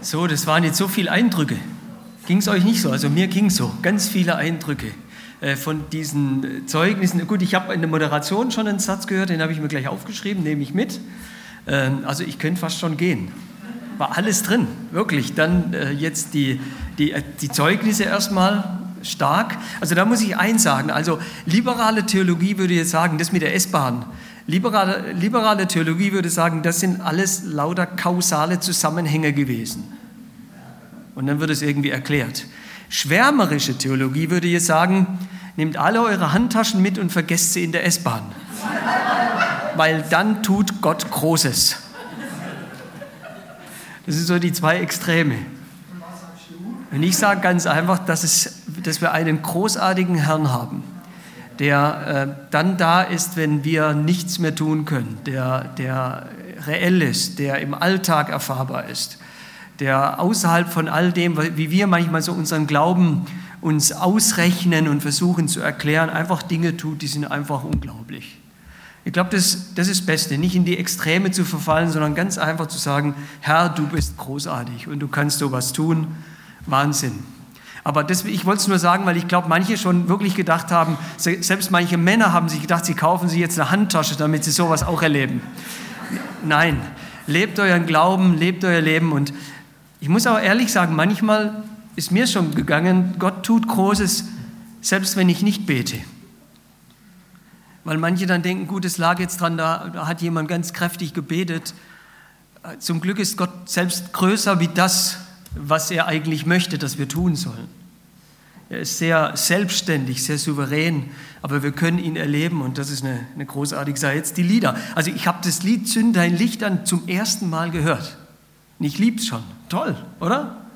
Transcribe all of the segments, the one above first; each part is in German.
So, das waren jetzt so viele Eindrücke. Ging es euch nicht so? Also mir ging es so. Ganz viele Eindrücke äh, von diesen Zeugnissen. Gut, ich habe in der Moderation schon einen Satz gehört, den habe ich mir gleich aufgeschrieben, nehme ich mit. Ähm, also ich könnte fast schon gehen. War alles drin, wirklich. Dann äh, jetzt die, die, äh, die Zeugnisse erstmal stark. Also da muss ich eins sagen. Also liberale Theologie würde jetzt sagen, das mit der S-Bahn. Liberale, liberale Theologie würde sagen, das sind alles lauter kausale Zusammenhänge gewesen. Und dann wird es irgendwie erklärt. Schwärmerische Theologie würde jetzt sagen, nehmt alle eure Handtaschen mit und vergesst sie in der S-Bahn. Weil dann tut Gott Großes. Das sind so die zwei Extreme. Und ich sage ganz einfach, dass, es, dass wir einen großartigen Herrn haben, der äh, dann da ist, wenn wir nichts mehr tun können, der, der reell ist, der im Alltag erfahrbar ist, der außerhalb von all dem, wie wir manchmal so unseren Glauben uns ausrechnen und versuchen zu erklären, einfach Dinge tut, die sind einfach unglaublich. Ich glaube, das, das ist das Beste, nicht in die Extreme zu verfallen, sondern ganz einfach zu sagen, Herr, du bist großartig und du kannst sowas tun. Wahnsinn. Aber das, ich wollte es nur sagen, weil ich glaube, manche schon wirklich gedacht haben, selbst manche Männer haben sich gedacht, sie kaufen sich jetzt eine Handtasche, damit sie sowas auch erleben. Nein, lebt euren Glauben, lebt euer Leben und ich muss auch ehrlich sagen, manchmal ist mir schon gegangen, Gott tut Großes, selbst wenn ich nicht bete. Weil manche dann denken, gut, es lag jetzt dran, da, da hat jemand ganz kräftig gebetet. Zum Glück ist Gott selbst größer wie das, was er eigentlich möchte, dass wir tun sollen. Er ist sehr selbstständig, sehr souverän, aber wir können ihn erleben und das ist eine, eine großartige Sache. Jetzt die Lieder. Also ich habe das Lied Zünd dein Licht an zum ersten Mal gehört. Und ich liebe es schon. Toll, oder?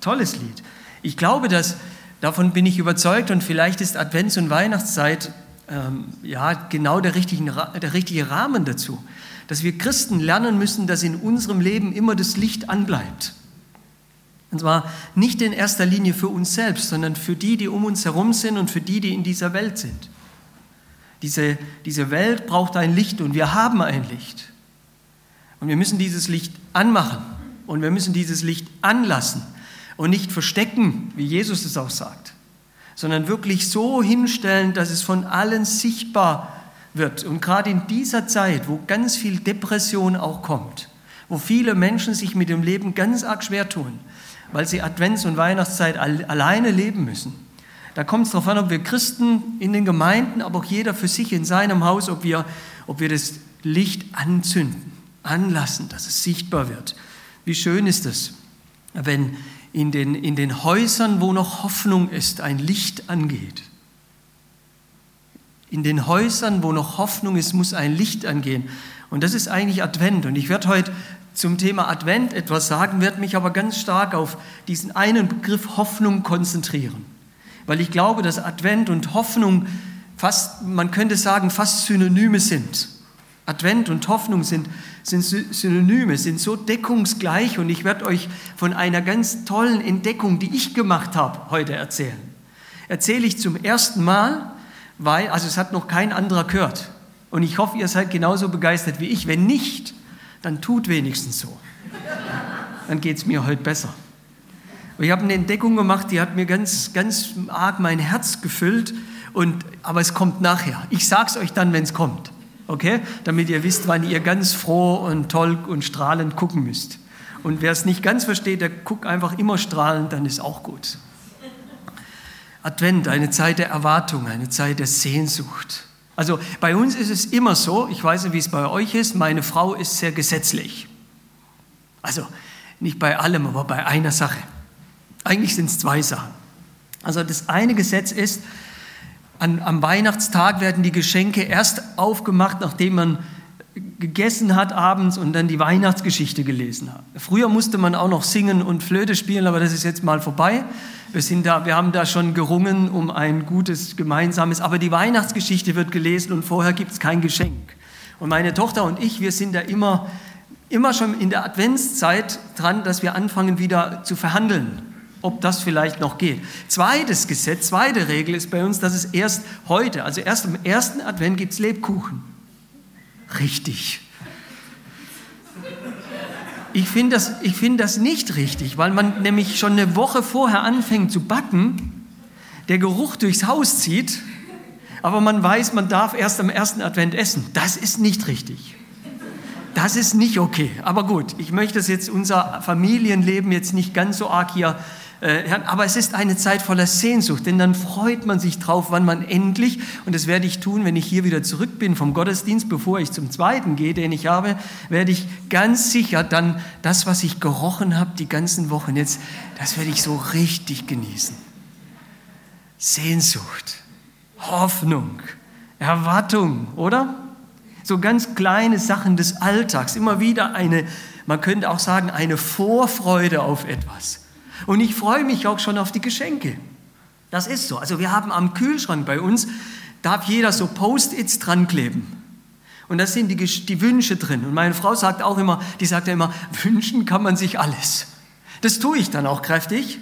Tolles Lied. Ich glaube, dass, davon bin ich überzeugt und vielleicht ist Advents- und Weihnachtszeit ähm, ja, genau der, richtigen, der richtige Rahmen dazu. Dass wir Christen lernen müssen, dass in unserem Leben immer das Licht anbleibt. Und zwar nicht in erster Linie für uns selbst, sondern für die, die um uns herum sind und für die, die in dieser Welt sind. Diese, diese Welt braucht ein Licht und wir haben ein Licht. Und wir müssen dieses Licht anmachen und wir müssen dieses Licht anlassen und nicht verstecken, wie Jesus es auch sagt, sondern wirklich so hinstellen, dass es von allen sichtbar wird. Und gerade in dieser Zeit, wo ganz viel Depression auch kommt, wo viele Menschen sich mit dem Leben ganz arg schwer tun, weil sie Advents- und Weihnachtszeit alleine leben müssen. Da kommt es darauf an, ob wir Christen in den Gemeinden, aber auch jeder für sich in seinem Haus, ob wir, ob wir das Licht anzünden, anlassen, dass es sichtbar wird. Wie schön ist es, wenn in den, in den Häusern, wo noch Hoffnung ist, ein Licht angeht. In den Häusern, wo noch Hoffnung ist, muss ein Licht angehen. Und das ist eigentlich Advent. Und ich werde heute zum Thema Advent etwas sagen, werde mich aber ganz stark auf diesen einen Begriff Hoffnung konzentrieren. Weil ich glaube, dass Advent und Hoffnung fast, man könnte sagen, fast Synonyme sind. Advent und Hoffnung sind, sind Synonyme, sind so deckungsgleich und ich werde euch von einer ganz tollen Entdeckung, die ich gemacht habe, heute erzählen. Erzähle ich zum ersten Mal, weil, also es hat noch kein anderer gehört. Und ich hoffe, ihr seid genauso begeistert wie ich. Wenn nicht, dann tut wenigstens so. Dann geht es mir heute besser. Und ich habe eine Entdeckung gemacht, die hat mir ganz, ganz arg mein Herz gefüllt. Und, aber es kommt nachher. Ich sage es euch dann, wenn es kommt okay? Damit ihr wisst, wann ihr ganz froh und toll und strahlend gucken müsst. Und wer es nicht ganz versteht, der guckt einfach immer strahlend, dann ist auch gut. Advent, eine Zeit der Erwartung, eine Zeit der Sehnsucht. Also bei uns ist es immer so, ich weiß nicht, wie es bei euch ist, meine Frau ist sehr gesetzlich. Also nicht bei allem, aber bei einer Sache. Eigentlich sind es zwei Sachen. Also das eine Gesetz ist, an, am Weihnachtstag werden die Geschenke erst aufgemacht, nachdem man gegessen hat abends und dann die Weihnachtsgeschichte gelesen hat. Früher musste man auch noch singen und Flöte spielen, aber das ist jetzt mal vorbei. Wir, sind da, wir haben da schon gerungen um ein gutes gemeinsames, aber die Weihnachtsgeschichte wird gelesen und vorher gibt es kein Geschenk. Und meine Tochter und ich, wir sind da immer, immer schon in der Adventszeit dran, dass wir anfangen wieder zu verhandeln ob das vielleicht noch geht. Zweites Gesetz, zweite Regel ist bei uns, dass es erst heute, also erst am ersten Advent gibt es Lebkuchen. Richtig. Ich finde das, find das nicht richtig, weil man nämlich schon eine Woche vorher anfängt zu backen, der Geruch durchs Haus zieht, aber man weiß, man darf erst am ersten Advent essen. Das ist nicht richtig. Das ist nicht okay. Aber gut, ich möchte das jetzt unser Familienleben jetzt nicht ganz so arg hier aber es ist eine Zeit voller Sehnsucht, denn dann freut man sich drauf, wann man endlich, und das werde ich tun, wenn ich hier wieder zurück bin vom Gottesdienst, bevor ich zum zweiten gehe, den ich habe, werde ich ganz sicher dann das, was ich gerochen habe die ganzen Wochen jetzt, das werde ich so richtig genießen. Sehnsucht, Hoffnung, Erwartung, oder? So ganz kleine Sachen des Alltags, immer wieder eine, man könnte auch sagen, eine Vorfreude auf etwas. Und ich freue mich auch schon auf die Geschenke. Das ist so. Also wir haben am Kühlschrank bei uns, darf jeder so Post-its dran kleben. Und da sind die, die Wünsche drin. Und meine Frau sagt auch immer, die sagt ja immer, wünschen kann man sich alles. Das tue ich dann auch kräftig.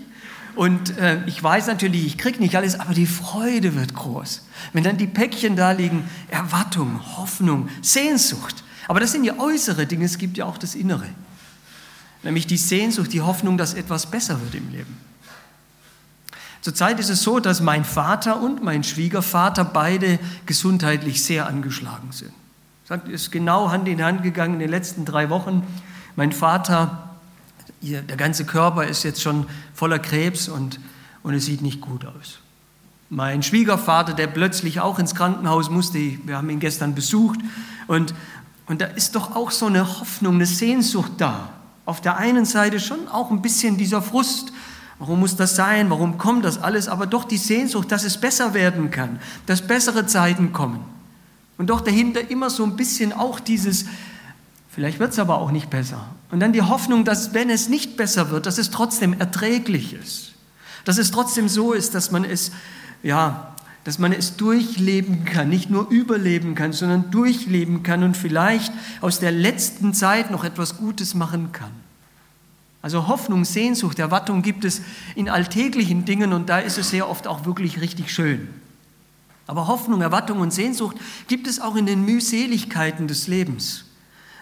Und äh, ich weiß natürlich, ich kriege nicht alles, aber die Freude wird groß. Wenn dann die Päckchen da liegen, Erwartung, Hoffnung, Sehnsucht. Aber das sind ja äußere Dinge, es gibt ja auch das Innere nämlich die Sehnsucht, die Hoffnung, dass etwas besser wird im Leben. Zurzeit ist es so, dass mein Vater und mein Schwiegervater beide gesundheitlich sehr angeschlagen sind. Das ist genau Hand in Hand gegangen in den letzten drei Wochen. Mein Vater, der ganze Körper ist jetzt schon voller Krebs und, und es sieht nicht gut aus. Mein Schwiegervater, der plötzlich auch ins Krankenhaus musste, wir haben ihn gestern besucht, und, und da ist doch auch so eine Hoffnung, eine Sehnsucht da auf der einen Seite schon auch ein bisschen dieser Frust. Warum muss das sein? Warum kommt das alles? Aber doch die Sehnsucht, dass es besser werden kann, dass bessere Zeiten kommen. Und doch dahinter immer so ein bisschen auch dieses, vielleicht wird es aber auch nicht besser. Und dann die Hoffnung, dass wenn es nicht besser wird, dass es trotzdem erträglich ist. Dass es trotzdem so ist, dass man es, ja, dass man es durchleben kann, nicht nur überleben kann, sondern durchleben kann und vielleicht aus der letzten Zeit noch etwas Gutes machen kann. Also Hoffnung, Sehnsucht, Erwartung gibt es in alltäglichen Dingen und da ist es sehr oft auch wirklich richtig schön. Aber Hoffnung, Erwartung und Sehnsucht gibt es auch in den Mühseligkeiten des Lebens.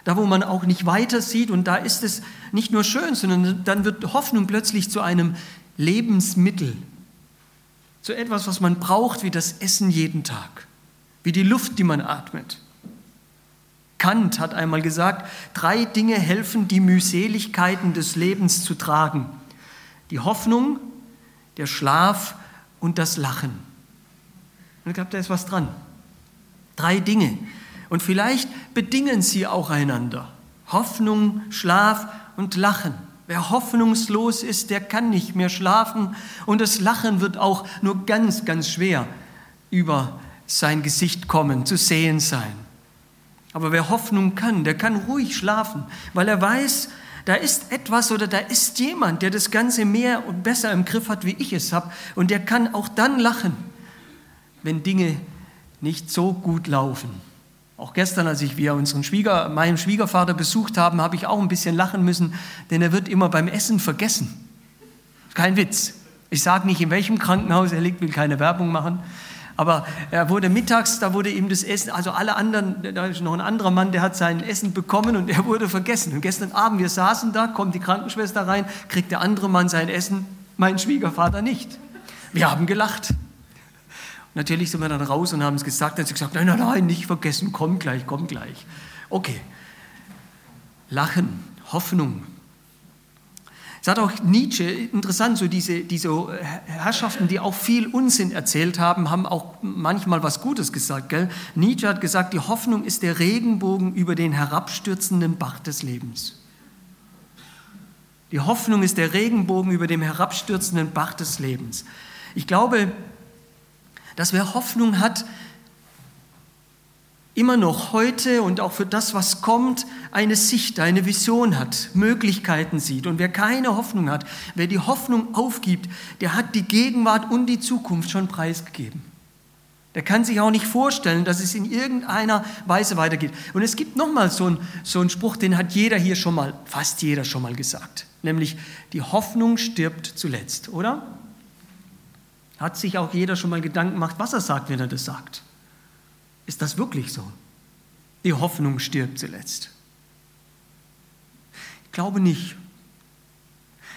Da, wo man auch nicht weiter sieht und da ist es nicht nur schön, sondern dann wird Hoffnung plötzlich zu einem Lebensmittel, zu etwas, was man braucht, wie das Essen jeden Tag, wie die Luft, die man atmet. Kant hat einmal gesagt, drei Dinge helfen, die Mühseligkeiten des Lebens zu tragen. Die Hoffnung, der Schlaf und das Lachen. Und ich glaube, da ist was dran. Drei Dinge. Und vielleicht bedingen sie auch einander. Hoffnung, Schlaf und Lachen. Wer hoffnungslos ist, der kann nicht mehr schlafen und das Lachen wird auch nur ganz, ganz schwer über sein Gesicht kommen, zu sehen sein. Aber wer Hoffnung kann, der kann ruhig schlafen, weil er weiß, da ist etwas oder da ist jemand, der das Ganze mehr und besser im Griff hat, wie ich es habe. Und der kann auch dann lachen, wenn Dinge nicht so gut laufen. Auch gestern, als ich wir unseren Schwieger, meinen Schwiegervater besucht haben, habe ich auch ein bisschen lachen müssen, denn er wird immer beim Essen vergessen. Kein Witz. Ich sage nicht, in welchem Krankenhaus er liegt, will keine Werbung machen. Aber er wurde mittags, da wurde ihm das Essen, also alle anderen, da ist noch ein anderer Mann, der hat sein Essen bekommen und er wurde vergessen. Und gestern Abend, wir saßen da, kommt die Krankenschwester rein, kriegt der andere Mann sein Essen, mein Schwiegervater nicht. Wir haben gelacht. Natürlich sind wir dann raus und haben es gesagt. Dann hat sie gesagt, nein, nein, nein, nicht vergessen, komm gleich, komm gleich. Okay. Lachen, Hoffnung. Es hat auch Nietzsche, interessant, so diese, diese Herrschaften, die auch viel Unsinn erzählt haben, haben auch manchmal was Gutes gesagt. Gell? Nietzsche hat gesagt, die Hoffnung ist der Regenbogen über den herabstürzenden Bach des Lebens. Die Hoffnung ist der Regenbogen über dem herabstürzenden Bach des Lebens. Ich glaube, dass wer Hoffnung hat, immer noch heute und auch für das, was kommt, eine Sicht, eine Vision hat, Möglichkeiten sieht. Und wer keine Hoffnung hat, wer die Hoffnung aufgibt, der hat die Gegenwart und die Zukunft schon preisgegeben. Der kann sich auch nicht vorstellen, dass es in irgendeiner Weise weitergeht. Und es gibt nochmal so einen, so einen Spruch, den hat jeder hier schon mal, fast jeder schon mal gesagt. Nämlich, die Hoffnung stirbt zuletzt, oder? Hat sich auch jeder schon mal Gedanken gemacht, was er sagt, wenn er das sagt? Ist das wirklich so? Die Hoffnung stirbt zuletzt. Ich glaube nicht.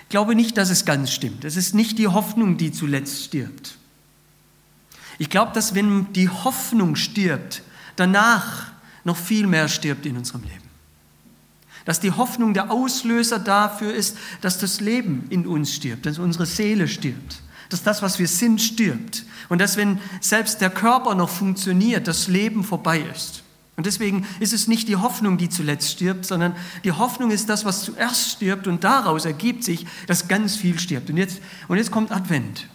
Ich glaube nicht, dass es ganz stimmt. Es ist nicht die Hoffnung, die zuletzt stirbt. Ich glaube, dass wenn die Hoffnung stirbt, danach noch viel mehr stirbt in unserem Leben. Dass die Hoffnung der Auslöser dafür ist, dass das Leben in uns stirbt, dass unsere Seele stirbt, dass das, was wir sind, stirbt. Und dass, wenn selbst der Körper noch funktioniert, das Leben vorbei ist. Und deswegen ist es nicht die Hoffnung, die zuletzt stirbt, sondern die Hoffnung ist das, was zuerst stirbt und daraus ergibt sich, dass ganz viel stirbt. Und jetzt, und jetzt kommt Advent.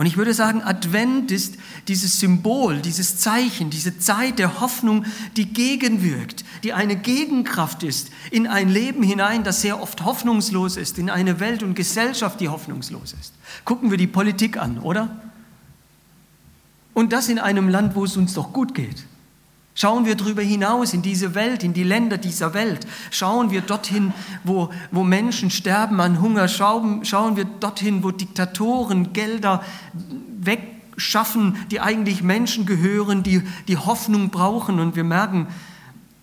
Und ich würde sagen, Advent ist dieses Symbol, dieses Zeichen, diese Zeit der Hoffnung, die gegenwirkt, die eine Gegenkraft ist in ein Leben hinein, das sehr oft hoffnungslos ist, in eine Welt und Gesellschaft, die hoffnungslos ist. Gucken wir die Politik an, oder? Und das in einem Land, wo es uns doch gut geht. Schauen wir darüber hinaus in diese Welt, in die Länder dieser Welt. Schauen wir dorthin, wo, wo Menschen sterben an Hunger. Schauen, schauen wir dorthin, wo Diktatoren Gelder wegschaffen, die eigentlich Menschen gehören, die, die Hoffnung brauchen. Und wir merken,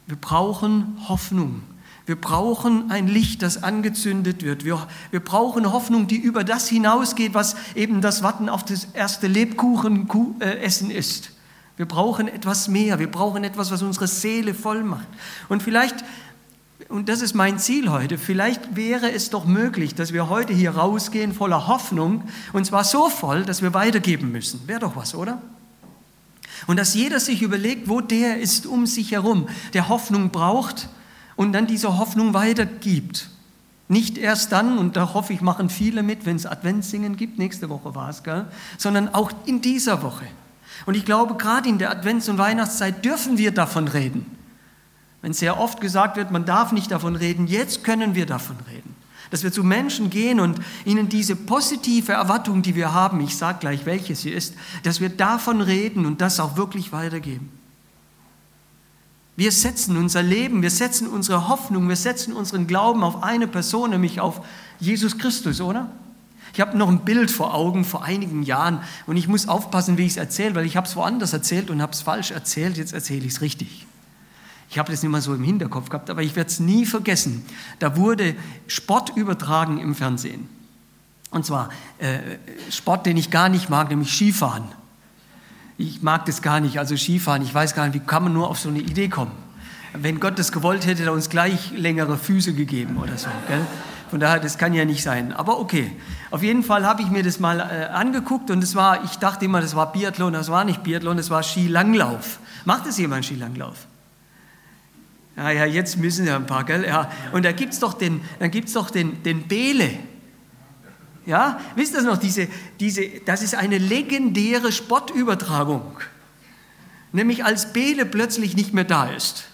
wir brauchen Hoffnung. Wir brauchen ein Licht, das angezündet wird. Wir, wir brauchen Hoffnung, die über das hinausgeht, was eben das Warten auf das erste Lebkuchenessen ist. Wir brauchen etwas mehr. Wir brauchen etwas, was unsere Seele voll macht. Und vielleicht, und das ist mein Ziel heute, vielleicht wäre es doch möglich, dass wir heute hier rausgehen voller Hoffnung und zwar so voll, dass wir weitergeben müssen. Wäre doch was, oder? Und dass jeder sich überlegt, wo der ist um sich herum, der Hoffnung braucht und dann diese Hoffnung weitergibt. Nicht erst dann, und da hoffe ich, machen viele mit, wenn es Adventssingen gibt, nächste Woche war es, sondern auch in dieser Woche. Und ich glaube, gerade in der Advents- und Weihnachtszeit dürfen wir davon reden. Wenn sehr oft gesagt wird, man darf nicht davon reden, jetzt können wir davon reden. Dass wir zu Menschen gehen und ihnen diese positive Erwartung, die wir haben, ich sage gleich, welche sie ist, dass wir davon reden und das auch wirklich weitergeben. Wir setzen unser Leben, wir setzen unsere Hoffnung, wir setzen unseren Glauben auf eine Person, nämlich auf Jesus Christus, oder? Ich habe noch ein Bild vor Augen vor einigen Jahren und ich muss aufpassen, wie ich es erzähle, weil ich habe es woanders erzählt und habe es falsch erzählt. Jetzt erzähle ich es richtig. Ich habe das nicht mal so im Hinterkopf gehabt, aber ich werde es nie vergessen. Da wurde Sport übertragen im Fernsehen. Und zwar äh, Sport, den ich gar nicht mag, nämlich Skifahren. Ich mag das gar nicht, also Skifahren. Ich weiß gar nicht, wie kann man nur auf so eine Idee kommen. Wenn Gott das gewollt hätte, hätte er uns gleich längere Füße gegeben oder so. Gell? Von daher, das kann ja nicht sein. Aber okay. Auf jeden Fall habe ich mir das mal äh, angeguckt und es war, ich dachte immer, das war Biathlon, das war nicht Biathlon, das war Skilanglauf. Macht es jemand Skilanglauf? Ja, ja, jetzt müssen ja ein paar, gell? Ja. Und da gibt es doch den, dann gibt's doch den, den Bele. Ja, wisst ihr das noch? Diese, diese, das ist eine legendäre Sportübertragung. Nämlich als Bele plötzlich nicht mehr da ist.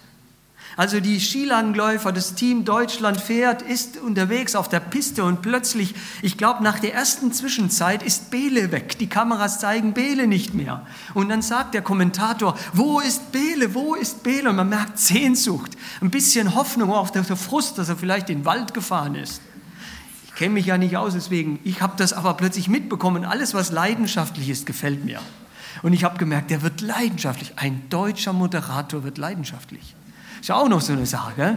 Also die Skilangläufer, das Team Deutschland fährt, ist unterwegs auf der Piste und plötzlich, ich glaube, nach der ersten Zwischenzeit ist Bele weg. Die Kameras zeigen Bele nicht mehr. Und dann sagt der Kommentator, wo ist Bele, wo ist Bele? Und man merkt Sehnsucht, ein bisschen Hoffnung, auch der Frust, dass er vielleicht in den Wald gefahren ist. Ich kenne mich ja nicht aus, deswegen, ich habe das aber plötzlich mitbekommen. Alles, was leidenschaftlich ist, gefällt mir. Und ich habe gemerkt, der wird leidenschaftlich. Ein deutscher Moderator wird leidenschaftlich. Ist auch noch so eine Sache.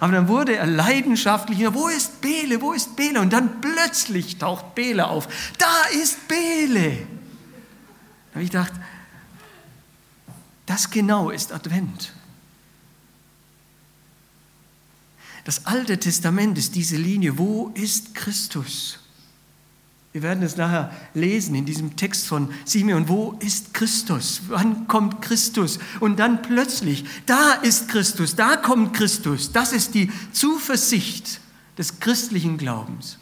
Aber dann wurde er leidenschaftlich, wo ist Bele, wo ist Bele? Und dann plötzlich taucht Bele auf. Da ist Bele. Da habe ich gedacht, das genau ist Advent. Das Alte Testament ist diese Linie, wo ist Christus? Wir werden es nachher lesen in diesem Text von Simeon. Wo ist Christus? Wann kommt Christus? Und dann plötzlich, da ist Christus, da kommt Christus. Das ist die Zuversicht des christlichen Glaubens.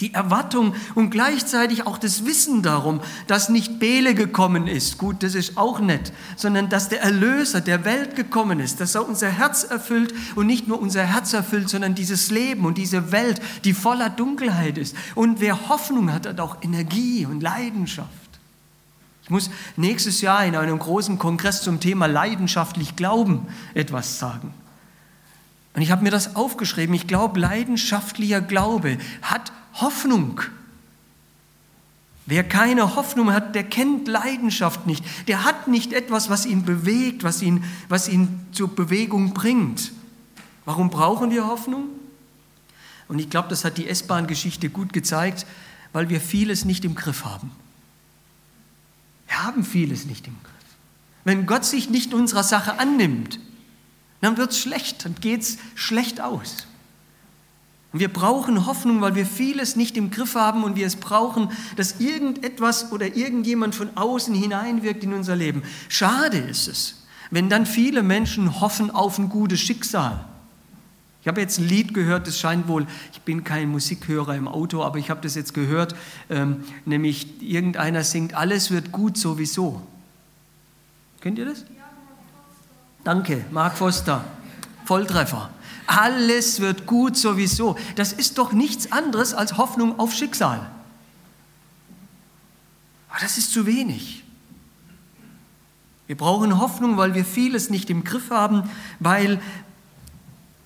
Die Erwartung und gleichzeitig auch das Wissen darum, dass nicht Bele gekommen ist, gut, das ist auch nett, sondern dass der Erlöser der Welt gekommen ist, dass er unser Herz erfüllt und nicht nur unser Herz erfüllt, sondern dieses Leben und diese Welt, die voller Dunkelheit ist. Und wer Hoffnung hat, hat auch Energie und Leidenschaft. Ich muss nächstes Jahr in einem großen Kongress zum Thema leidenschaftlich Glauben etwas sagen. Und ich habe mir das aufgeschrieben. Ich glaube, leidenschaftlicher Glaube hat Hoffnung. Wer keine Hoffnung hat, der kennt Leidenschaft nicht. Der hat nicht etwas, was ihn bewegt, was ihn, was ihn zur Bewegung bringt. Warum brauchen wir Hoffnung? Und ich glaube, das hat die S-Bahn-Geschichte gut gezeigt, weil wir vieles nicht im Griff haben. Wir haben vieles nicht im Griff. Wenn Gott sich nicht unserer Sache annimmt, dann wird es schlecht, dann geht es schlecht aus. Und wir brauchen Hoffnung, weil wir vieles nicht im Griff haben und wir es brauchen, dass irgendetwas oder irgendjemand von außen hineinwirkt in unser Leben. Schade ist es, wenn dann viele Menschen hoffen auf ein gutes Schicksal. Ich habe jetzt ein Lied gehört, das scheint wohl, ich bin kein Musikhörer im Auto, aber ich habe das jetzt gehört, ähm, nämlich irgendeiner singt, alles wird gut sowieso. Kennt ihr das? Danke, Mark Foster, Volltreffer. Alles wird gut sowieso. Das ist doch nichts anderes als Hoffnung auf Schicksal. Aber das ist zu wenig. Wir brauchen Hoffnung, weil wir vieles nicht im Griff haben, weil,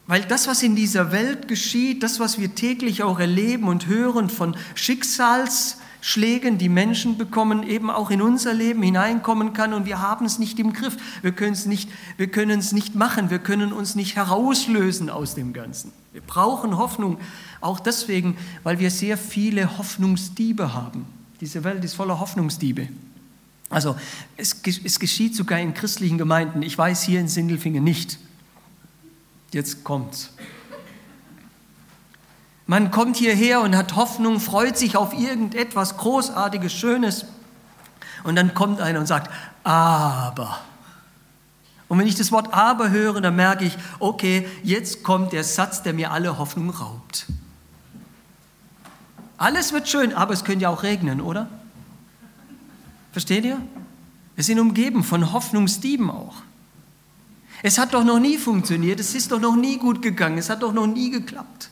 weil das, was in dieser Welt geschieht, das, was wir täglich auch erleben und hören von Schicksals, Schlägen, die Menschen bekommen, eben auch in unser Leben hineinkommen kann und wir haben es nicht im Griff. Wir können es nicht, wir können es nicht machen, wir können uns nicht herauslösen aus dem Ganzen. Wir brauchen Hoffnung, auch deswegen, weil wir sehr viele Hoffnungsdiebe haben. Diese Welt ist voller Hoffnungsdiebe. Also es, es geschieht sogar in christlichen Gemeinden. Ich weiß hier in Sindelfingen nicht. Jetzt kommt's. Man kommt hierher und hat Hoffnung, freut sich auf irgendetwas Großartiges, Schönes. Und dann kommt einer und sagt, aber. Und wenn ich das Wort aber höre, dann merke ich, okay, jetzt kommt der Satz, der mir alle Hoffnung raubt. Alles wird schön, aber es könnte ja auch regnen, oder? Versteht ihr? Wir sind umgeben von Hoffnungsdieben auch. Es hat doch noch nie funktioniert, es ist doch noch nie gut gegangen, es hat doch noch nie geklappt.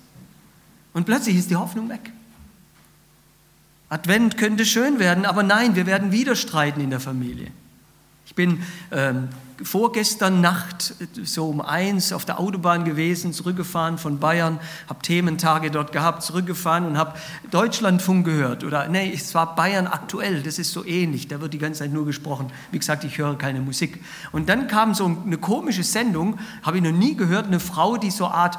Und plötzlich ist die Hoffnung weg. Advent könnte schön werden, aber nein, wir werden wieder streiten in der Familie. Ich bin ähm, vorgestern Nacht so um eins auf der Autobahn gewesen, zurückgefahren von Bayern, habe Thementage dort gehabt, zurückgefahren und habe Deutschlandfunk gehört. Oder nee, es war Bayern aktuell, das ist so ähnlich, da wird die ganze Zeit nur gesprochen. Wie gesagt, ich höre keine Musik. Und dann kam so eine komische Sendung, habe ich noch nie gehört, eine Frau, die so eine Art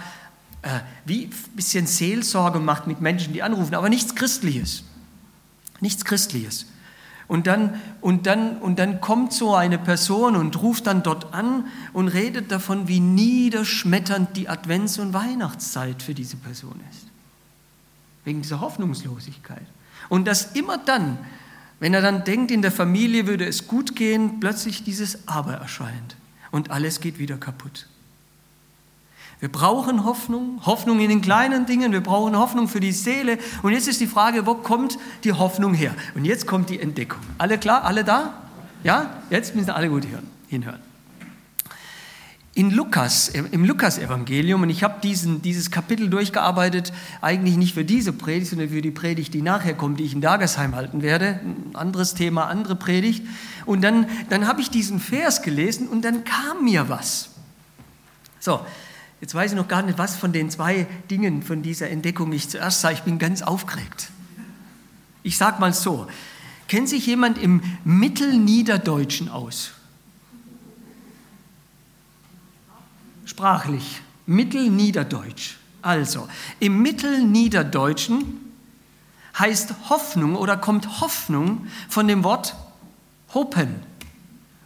äh, wie ein bisschen Seelsorge macht mit Menschen, die anrufen, aber nichts Christliches. Nichts Christliches. Und dann, und, dann, und dann kommt so eine Person und ruft dann dort an und redet davon, wie niederschmetternd die Advents- und Weihnachtszeit für diese Person ist. Wegen dieser Hoffnungslosigkeit. Und dass immer dann, wenn er dann denkt, in der Familie würde es gut gehen, plötzlich dieses Aber erscheint und alles geht wieder kaputt. Wir brauchen Hoffnung, Hoffnung in den kleinen Dingen, wir brauchen Hoffnung für die Seele. Und jetzt ist die Frage, wo kommt die Hoffnung her? Und jetzt kommt die Entdeckung. Alle klar, alle da? Ja? Jetzt müssen alle gut hören, hinhören. In Lukas, im Lukas-Evangelium, und ich habe dieses Kapitel durchgearbeitet, eigentlich nicht für diese Predigt, sondern für die Predigt, die nachher kommt, die ich in Dagersheim halten werde. Ein anderes Thema, andere Predigt. Und dann, dann habe ich diesen Vers gelesen und dann kam mir was. So, Jetzt weiß ich noch gar nicht, was von den zwei Dingen von dieser Entdeckung ich zuerst sage. Ich bin ganz aufgeregt. Ich sage mal so, kennt sich jemand im Mittelniederdeutschen aus? Sprachlich, Mittelniederdeutsch. Also, im Mittelniederdeutschen heißt Hoffnung oder kommt Hoffnung von dem Wort hopen.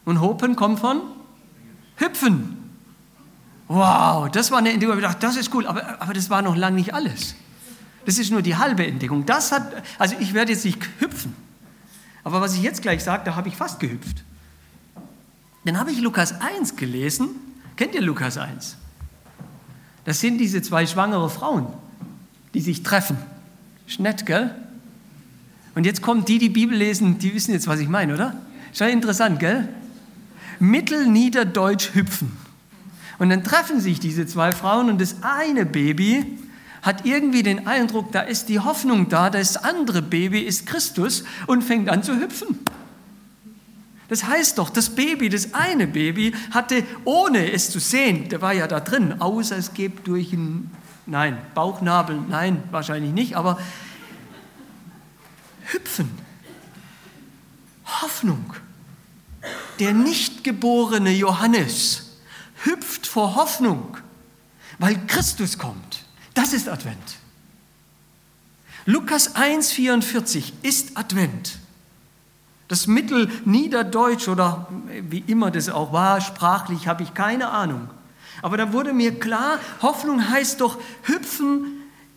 Und hopen kommt von hüpfen. Wow, das war eine Entdeckung. Ich dachte, das ist cool, aber, aber das war noch lange nicht alles. Das ist nur die halbe Entdeckung. Das hat, also ich werde jetzt nicht hüpfen, aber was ich jetzt gleich sage, da habe ich fast gehüpft. Dann habe ich Lukas 1 gelesen. Kennt ihr Lukas 1? Das sind diese zwei schwangere Frauen, die sich treffen. Ist nett, gell? Und jetzt kommen die, die Bibel lesen, die wissen jetzt, was ich meine, oder? Schon interessant, gell? Mittelniederdeutsch hüpfen. Und dann treffen sich diese zwei Frauen und das eine Baby hat irgendwie den Eindruck, da ist die Hoffnung da, das andere Baby ist Christus und fängt an zu hüpfen. Das heißt doch, das Baby, das eine Baby hatte, ohne es zu sehen, der war ja da drin, außer es geht durch einen, nein, Bauchnabel, nein, wahrscheinlich nicht, aber hüpfen. Hoffnung. Der nicht geborene Johannes vor Hoffnung, weil Christus kommt. Das ist Advent. Lukas 1,44 ist Advent. Das Mittelniederdeutsch oder wie immer das auch war, sprachlich habe ich keine Ahnung. Aber da wurde mir klar, Hoffnung heißt doch hüpfen,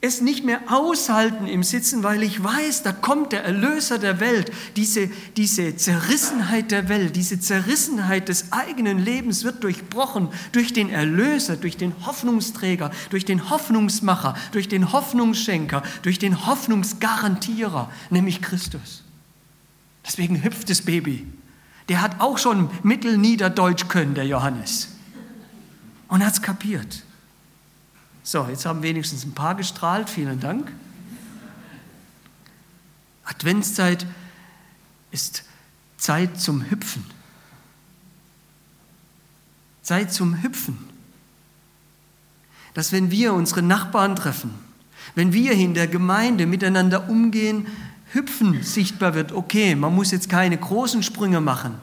es nicht mehr aushalten im Sitzen, weil ich weiß, da kommt der Erlöser der Welt. Diese, diese Zerrissenheit der Welt, diese Zerrissenheit des eigenen Lebens wird durchbrochen durch den Erlöser, durch den Hoffnungsträger, durch den Hoffnungsmacher, durch den Hoffnungsschenker, durch den Hoffnungsgarantierer, nämlich Christus. Deswegen hüpft das Baby. Der hat auch schon Mittelniederdeutsch können, der Johannes. Und hat es kapiert. So, jetzt haben wenigstens ein paar gestrahlt. Vielen Dank. Adventszeit ist Zeit zum Hüpfen. Zeit zum Hüpfen. Dass wenn wir unsere Nachbarn treffen, wenn wir in der Gemeinde miteinander umgehen, Hüpfen sichtbar wird. Okay, man muss jetzt keine großen Sprünge machen.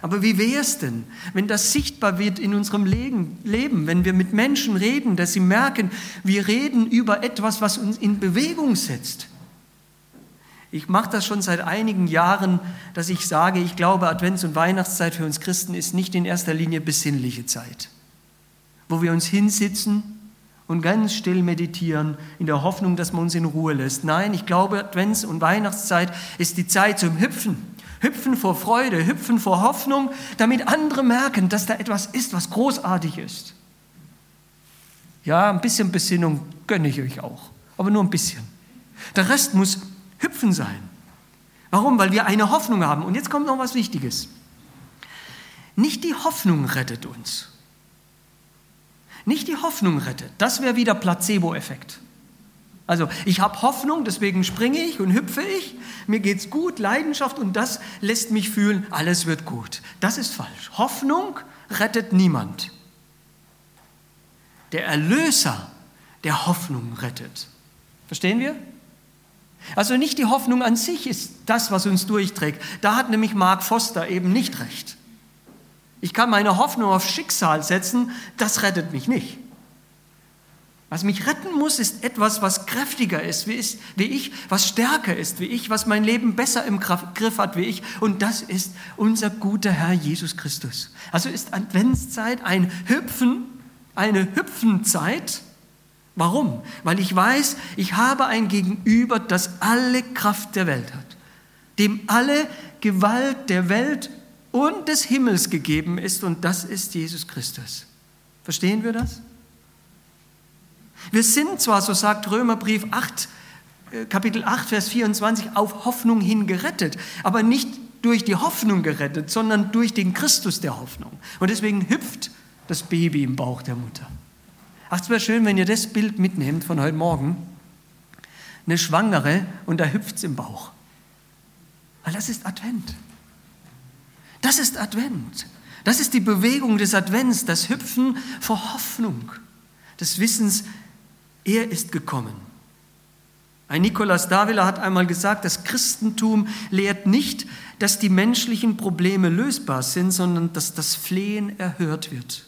Aber wie wäre es denn, wenn das sichtbar wird in unserem Leben, wenn wir mit Menschen reden, dass sie merken, wir reden über etwas, was uns in Bewegung setzt? Ich mache das schon seit einigen Jahren, dass ich sage, ich glaube, Advents- und Weihnachtszeit für uns Christen ist nicht in erster Linie besinnliche Zeit, wo wir uns hinsitzen und ganz still meditieren, in der Hoffnung, dass man uns in Ruhe lässt. Nein, ich glaube, Advents- und Weihnachtszeit ist die Zeit zum Hüpfen. Hüpfen vor Freude, hüpfen vor Hoffnung, damit andere merken, dass da etwas ist, was großartig ist. Ja, ein bisschen Besinnung gönne ich euch auch, aber nur ein bisschen. Der Rest muss hüpfen sein. Warum? Weil wir eine Hoffnung haben. Und jetzt kommt noch was Wichtiges. Nicht die Hoffnung rettet uns, nicht die Hoffnung rettet. Das wäre wieder Placebo-Effekt. Also ich habe Hoffnung, deswegen springe ich und hüpfe ich, mir geht's gut, Leidenschaft und das lässt mich fühlen, alles wird gut. Das ist falsch. Hoffnung rettet niemand. Der Erlöser der Hoffnung rettet. Verstehen wir? Also nicht die Hoffnung an sich ist das, was uns durchträgt. Da hat nämlich Mark Foster eben nicht recht. Ich kann meine Hoffnung auf Schicksal setzen, das rettet mich nicht. Was mich retten muss, ist etwas, was kräftiger ist wie, ich, was stärker ist wie ich, was mein Leben besser im Griff hat wie ich. Und das ist unser guter Herr Jesus Christus. Also ist Adventszeit ein Hüpfen, eine Hüpfenzeit. Warum? Weil ich weiß, ich habe ein Gegenüber, das alle Kraft der Welt hat, dem alle Gewalt der Welt und des Himmels gegeben ist und das ist Jesus Christus. Verstehen wir das? Wir sind zwar, so sagt Römerbrief 8, äh, Kapitel 8, Vers 24, auf Hoffnung hin gerettet, aber nicht durch die Hoffnung gerettet, sondern durch den Christus der Hoffnung. Und deswegen hüpft das Baby im Bauch der Mutter. Ach, es wäre schön, wenn ihr das Bild mitnehmt von heute Morgen. Eine Schwangere und da hüpft es im Bauch. Weil das ist Advent. Das ist Advent. Das ist die Bewegung des Advents, das Hüpfen vor Hoffnung, des Wissens, er ist gekommen. Ein Nikolaus Davila hat einmal gesagt, das Christentum lehrt nicht, dass die menschlichen Probleme lösbar sind, sondern dass das Flehen erhört wird.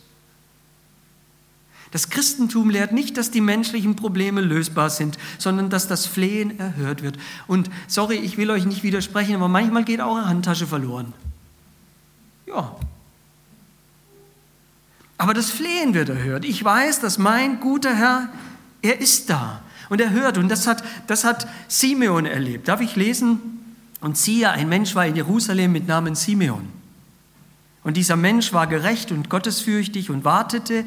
Das Christentum lehrt nicht, dass die menschlichen Probleme lösbar sind, sondern dass das Flehen erhört wird. Und sorry, ich will euch nicht widersprechen, aber manchmal geht auch eine Handtasche verloren. Ja. Aber das Flehen wird erhört. Ich weiß, dass mein guter Herr, er ist da und er hört. Und das hat, das hat Simeon erlebt. Darf ich lesen? Und siehe, ein Mensch war in Jerusalem mit Namen Simeon. Und dieser Mensch war gerecht und gottesfürchtig und wartete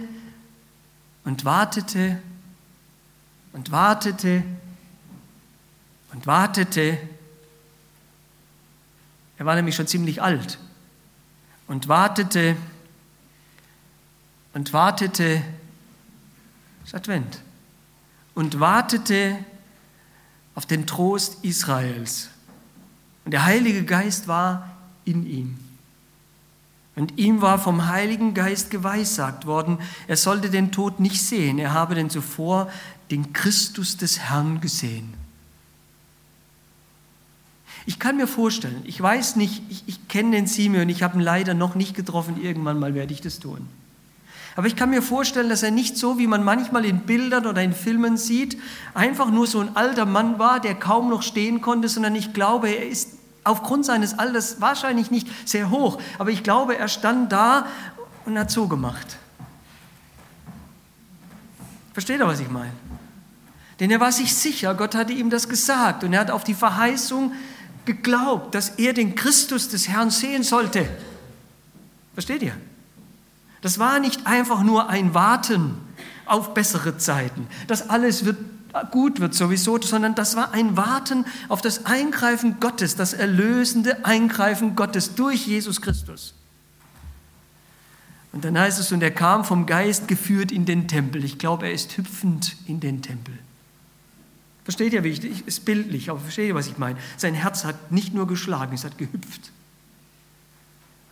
und wartete und wartete und wartete. Er war nämlich schon ziemlich alt und wartete und wartete, ist Advent, und wartete auf den Trost Israels. Und der Heilige Geist war in ihm. Und ihm war vom Heiligen Geist geweissagt worden, er sollte den Tod nicht sehen, er habe denn zuvor den Christus des Herrn gesehen. Ich kann mir vorstellen, ich weiß nicht, ich, ich kenne den Simeon, ich habe ihn leider noch nicht getroffen, irgendwann mal werde ich das tun. Aber ich kann mir vorstellen, dass er nicht so, wie man manchmal in Bildern oder in Filmen sieht, einfach nur so ein alter Mann war, der kaum noch stehen konnte, sondern ich glaube, er ist aufgrund seines Alters wahrscheinlich nicht sehr hoch. Aber ich glaube, er stand da und hat so gemacht. Versteht ihr, was ich meine? Denn er war sich sicher, Gott hatte ihm das gesagt und er hat auf die Verheißung geglaubt, dass er den Christus des Herrn sehen sollte. Versteht ihr? Das war nicht einfach nur ein Warten auf bessere Zeiten, dass alles wird, gut wird sowieso, sondern das war ein Warten auf das Eingreifen Gottes, das erlösende Eingreifen Gottes durch Jesus Christus. Und dann heißt es, und er kam vom Geist geführt in den Tempel. Ich glaube, er ist hüpfend in den Tempel. Versteht ihr, wie ich, ist bildlich, aber versteht ihr, was ich meine? Sein Herz hat nicht nur geschlagen, es hat gehüpft.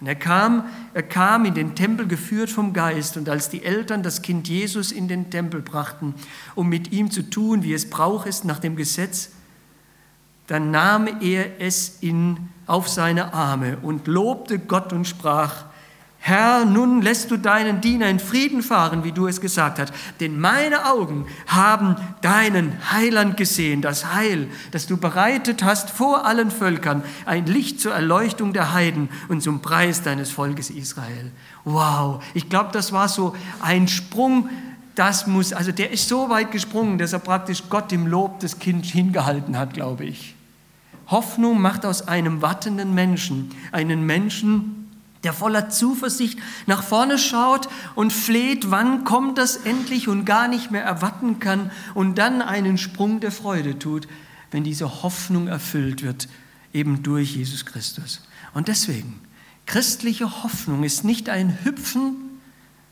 Und er kam, er kam in den Tempel geführt vom Geist. Und als die Eltern das Kind Jesus in den Tempel brachten, um mit ihm zu tun, wie es Brauch ist nach dem Gesetz, dann nahm er es in, auf seine Arme und lobte Gott und sprach, Herr, nun lässt du deinen Diener in Frieden fahren, wie du es gesagt hast. Denn meine Augen haben deinen Heiland gesehen, das Heil, das du bereitet hast vor allen Völkern, ein Licht zur Erleuchtung der Heiden und zum Preis deines Volkes Israel. Wow, ich glaube, das war so ein Sprung, das muss, also der ist so weit gesprungen, dass er praktisch Gott im Lob des Kindes hingehalten hat, glaube ich. Hoffnung macht aus einem wartenden Menschen einen Menschen, der voller Zuversicht nach vorne schaut und fleht, wann kommt das endlich und gar nicht mehr erwarten kann und dann einen Sprung der Freude tut, wenn diese Hoffnung erfüllt wird, eben durch Jesus Christus. Und deswegen, christliche Hoffnung ist nicht ein Hüpfen,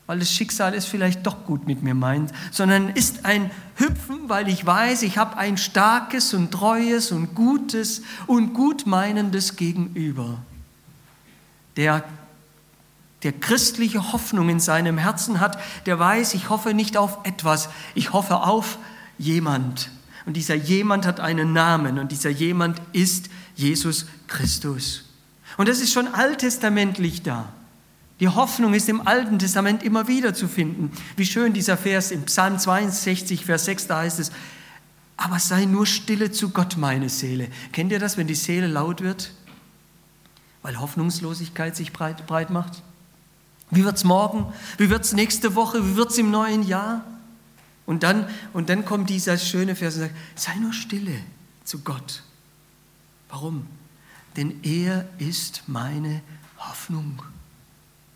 weil das Schicksal es vielleicht doch gut mit mir meint, sondern ist ein Hüpfen, weil ich weiß, ich habe ein starkes und treues und gutes und gutmeinendes Gegenüber, der der christliche Hoffnung in seinem Herzen hat, der weiß, ich hoffe nicht auf etwas, ich hoffe auf jemand. Und dieser jemand hat einen Namen und dieser jemand ist Jesus Christus. Und das ist schon alttestamentlich da. Die Hoffnung ist im Alten Testament immer wieder zu finden. Wie schön dieser Vers im Psalm 62, Vers 6, da heißt es, aber sei nur stille zu Gott, meine Seele. Kennt ihr das, wenn die Seele laut wird? Weil Hoffnungslosigkeit sich breit, breit macht? Wie wird es morgen? Wie wird es nächste Woche? Wie wird es im neuen Jahr? Und dann, und dann kommt dieser schöne Vers und sagt, sei nur stille zu Gott. Warum? Denn er ist meine Hoffnung.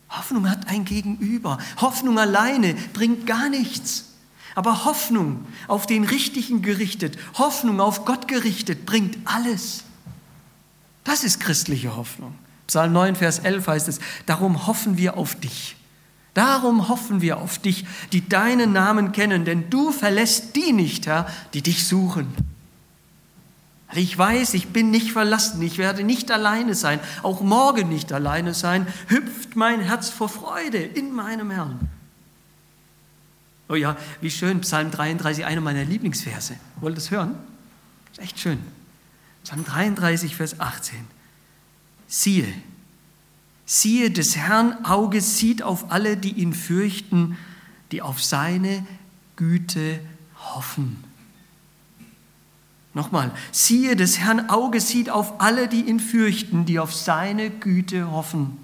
Hoffnung hat ein Gegenüber. Hoffnung alleine bringt gar nichts. Aber Hoffnung auf den Richtigen gerichtet, Hoffnung auf Gott gerichtet, bringt alles. Das ist christliche Hoffnung. Psalm 9, Vers 11 heißt es, darum hoffen wir auf dich. Darum hoffen wir auf dich, die deinen Namen kennen, denn du verlässt die nicht, Herr, die dich suchen. Ich weiß, ich bin nicht verlassen, ich werde nicht alleine sein, auch morgen nicht alleine sein, hüpft mein Herz vor Freude in meinem Herrn. Oh ja, wie schön, Psalm 33, einer meiner Lieblingsverse. Wollt ihr das hören? ist echt schön. Psalm 33, Vers 18 siehe, siehe, des Herrn Auge sieht auf alle, die ihn fürchten, die auf seine Güte hoffen. Nochmal, siehe, des Herrn Auge sieht auf alle, die ihn fürchten, die auf seine Güte hoffen.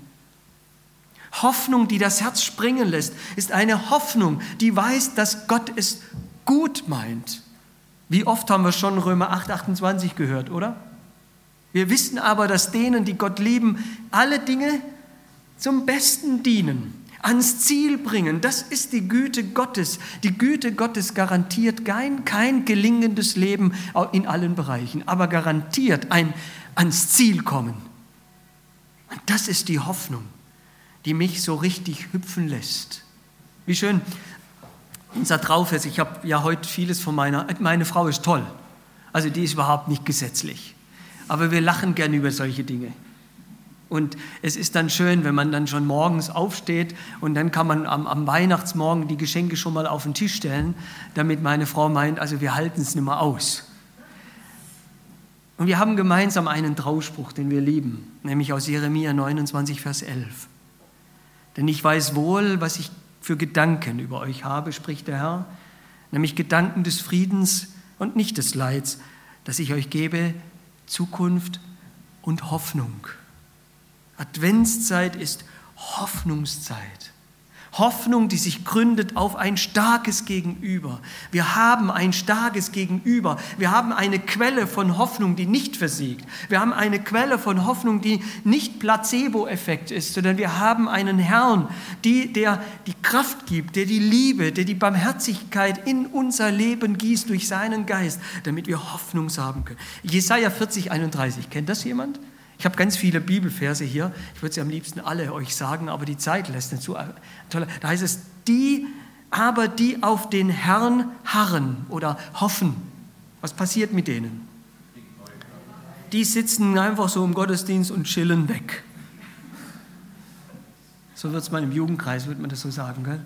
Hoffnung, die das Herz springen lässt, ist eine Hoffnung, die weiß, dass Gott es gut meint. Wie oft haben wir schon Römer 8, 28 gehört, oder? Wir wissen aber, dass denen, die Gott lieben, alle Dinge zum Besten dienen, ans Ziel bringen. Das ist die Güte Gottes. Die Güte Gottes garantiert kein, kein gelingendes Leben in allen Bereichen, aber garantiert ein ans Ziel kommen. Und das ist die Hoffnung, die mich so richtig hüpfen lässt. Wie schön unser drauf ist. Ich habe ja heute vieles von meiner, meine Frau ist toll. Also die ist überhaupt nicht gesetzlich aber wir lachen gern über solche Dinge. Und es ist dann schön, wenn man dann schon morgens aufsteht und dann kann man am, am, Weihnachtsmorgen die Geschenke schon mal auf den Tisch stellen, damit meine Frau meint, also wir halten es nicht mehr aus. Und wir haben gemeinsam einen Trauspruch, den wir lieben, nämlich aus Jeremia 29, Vers 11. Denn ich weiß wohl, was ich für Gedanken über euch habe, spricht der Herr, nämlich Gedanken des Friedens und nicht des Leids, dass ich euch gebe Zukunft und Hoffnung. Adventszeit ist Hoffnungszeit. Hoffnung, die sich gründet auf ein starkes Gegenüber. Wir haben ein starkes Gegenüber. Wir haben eine Quelle von Hoffnung, die nicht versiegt. Wir haben eine Quelle von Hoffnung, die nicht Placebo-Effekt ist, sondern wir haben einen Herrn, die, der die Kraft gibt, der die Liebe, der die Barmherzigkeit in unser Leben gießt durch seinen Geist, damit wir Hoffnung haben können. Jesaja 40, 31. Kennt das jemand? Ich habe ganz viele Bibelverse hier. Ich würde sie am liebsten alle euch sagen, aber die Zeit lässt nicht zu. Da heißt es, die aber die auf den Herrn harren oder hoffen. Was passiert mit denen? Die sitzen einfach so im Gottesdienst und chillen weg. So wird es mal im Jugendkreis, würde man das so sagen. Gell?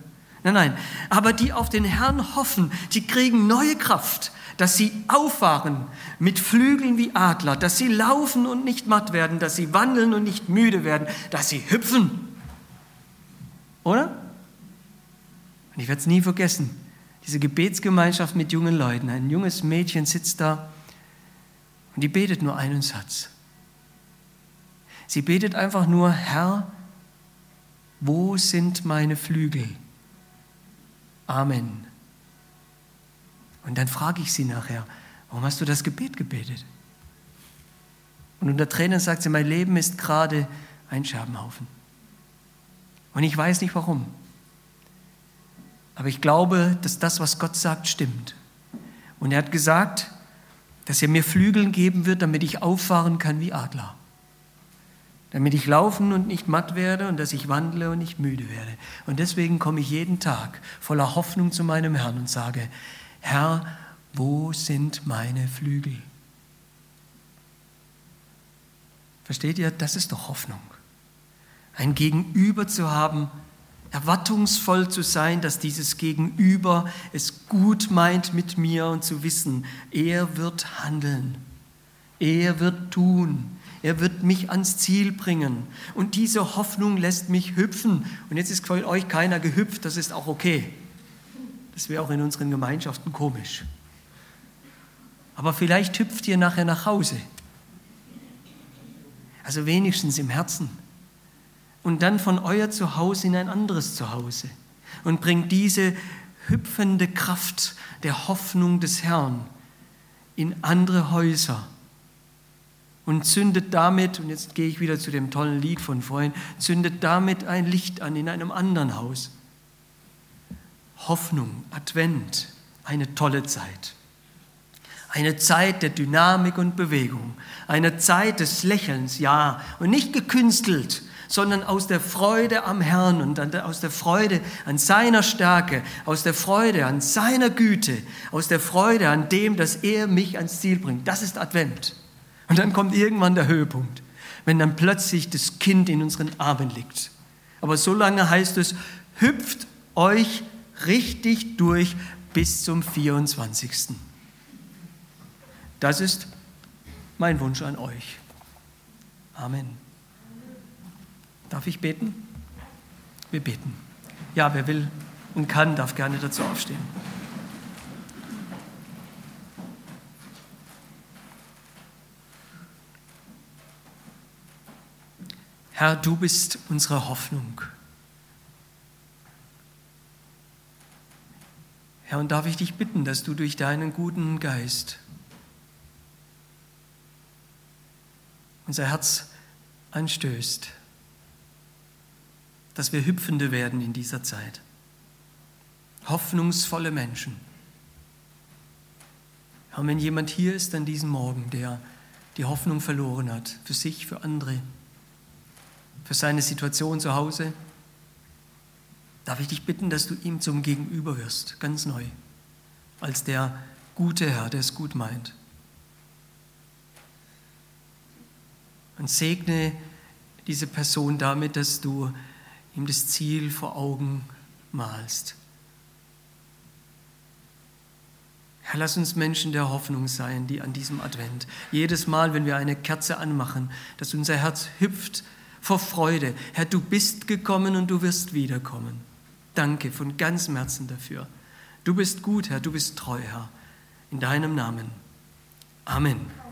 Nein, nein. Aber die auf den Herrn hoffen, die kriegen neue Kraft dass sie aufwachen mit Flügeln wie Adler, dass sie laufen und nicht matt werden, dass sie wandeln und nicht müde werden, dass sie hüpfen. Oder? Und ich werde es nie vergessen, diese Gebetsgemeinschaft mit jungen Leuten. Ein junges Mädchen sitzt da und die betet nur einen Satz. Sie betet einfach nur, Herr, wo sind meine Flügel? Amen. Und dann frage ich sie nachher, warum hast du das Gebet gebetet? Und unter Tränen sagt sie, mein Leben ist gerade ein Scherbenhaufen. Und ich weiß nicht warum. Aber ich glaube, dass das, was Gott sagt, stimmt. Und er hat gesagt, dass er mir Flügeln geben wird, damit ich auffahren kann wie Adler. Damit ich laufen und nicht matt werde und dass ich wandle und nicht müde werde. Und deswegen komme ich jeden Tag voller Hoffnung zu meinem Herrn und sage, Herr, wo sind meine Flügel? Versteht ihr, das ist doch Hoffnung. Ein Gegenüber zu haben, erwartungsvoll zu sein, dass dieses Gegenüber es gut meint mit mir und zu wissen, er wird handeln, er wird tun, er wird mich ans Ziel bringen. Und diese Hoffnung lässt mich hüpfen. Und jetzt ist für euch keiner gehüpft, das ist auch okay. Das wäre auch in unseren Gemeinschaften komisch. Aber vielleicht hüpft ihr nachher nach Hause. Also wenigstens im Herzen. Und dann von euer Zuhause in ein anderes Zuhause. Und bringt diese hüpfende Kraft der Hoffnung des Herrn in andere Häuser. Und zündet damit, und jetzt gehe ich wieder zu dem tollen Lied von vorhin, zündet damit ein Licht an in einem anderen Haus. Hoffnung, Advent, eine tolle Zeit. Eine Zeit der Dynamik und Bewegung, eine Zeit des Lächelns, ja, und nicht gekünstelt, sondern aus der Freude am Herrn und aus der Freude an seiner Stärke, aus der Freude an seiner Güte, aus der Freude an dem, dass er mich ans Ziel bringt. Das ist Advent. Und dann kommt irgendwann der Höhepunkt, wenn dann plötzlich das Kind in unseren Armen liegt. Aber so lange heißt es, hüpft euch richtig durch bis zum 24. Das ist mein Wunsch an euch. Amen. Darf ich beten? Wir beten. Ja, wer will und kann, darf gerne dazu aufstehen. Herr, du bist unsere Hoffnung. Herr, und darf ich dich bitten, dass du durch deinen guten Geist unser Herz anstößt, dass wir Hüpfende werden in dieser Zeit, hoffnungsvolle Menschen. Herr, wenn jemand hier ist an diesem Morgen, der die Hoffnung verloren hat, für sich, für andere, für seine Situation zu Hause, darf ich dich bitten, dass du ihm zum Gegenüber wirst, ganz neu, als der gute Herr, der es gut meint. Und segne diese Person damit, dass du ihm das Ziel vor Augen malst. Herr, lass uns Menschen der Hoffnung sein, die an diesem Advent, jedes Mal, wenn wir eine Kerze anmachen, dass unser Herz hüpft vor Freude. Herr, du bist gekommen und du wirst wiederkommen. danke von ganzem Herzen dafür. Du bist gut, Herr, du bist treu, Herr. In deinem Namen. Amen.